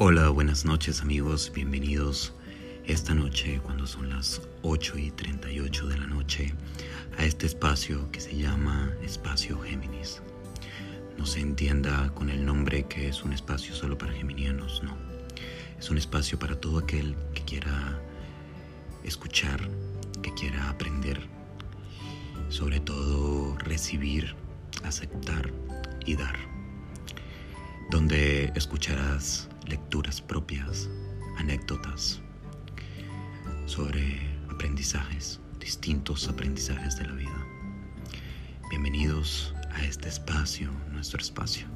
Hola, buenas noches amigos, bienvenidos esta noche cuando son las 8 y 38 de la noche a este espacio que se llama Espacio Géminis. No se entienda con el nombre que es un espacio solo para geminianos, no. Es un espacio para todo aquel que quiera escuchar, que quiera aprender, sobre todo recibir, aceptar y dar, donde escucharás lecturas propias, anécdotas sobre aprendizajes, distintos aprendizajes de la vida. Bienvenidos a este espacio, nuestro espacio.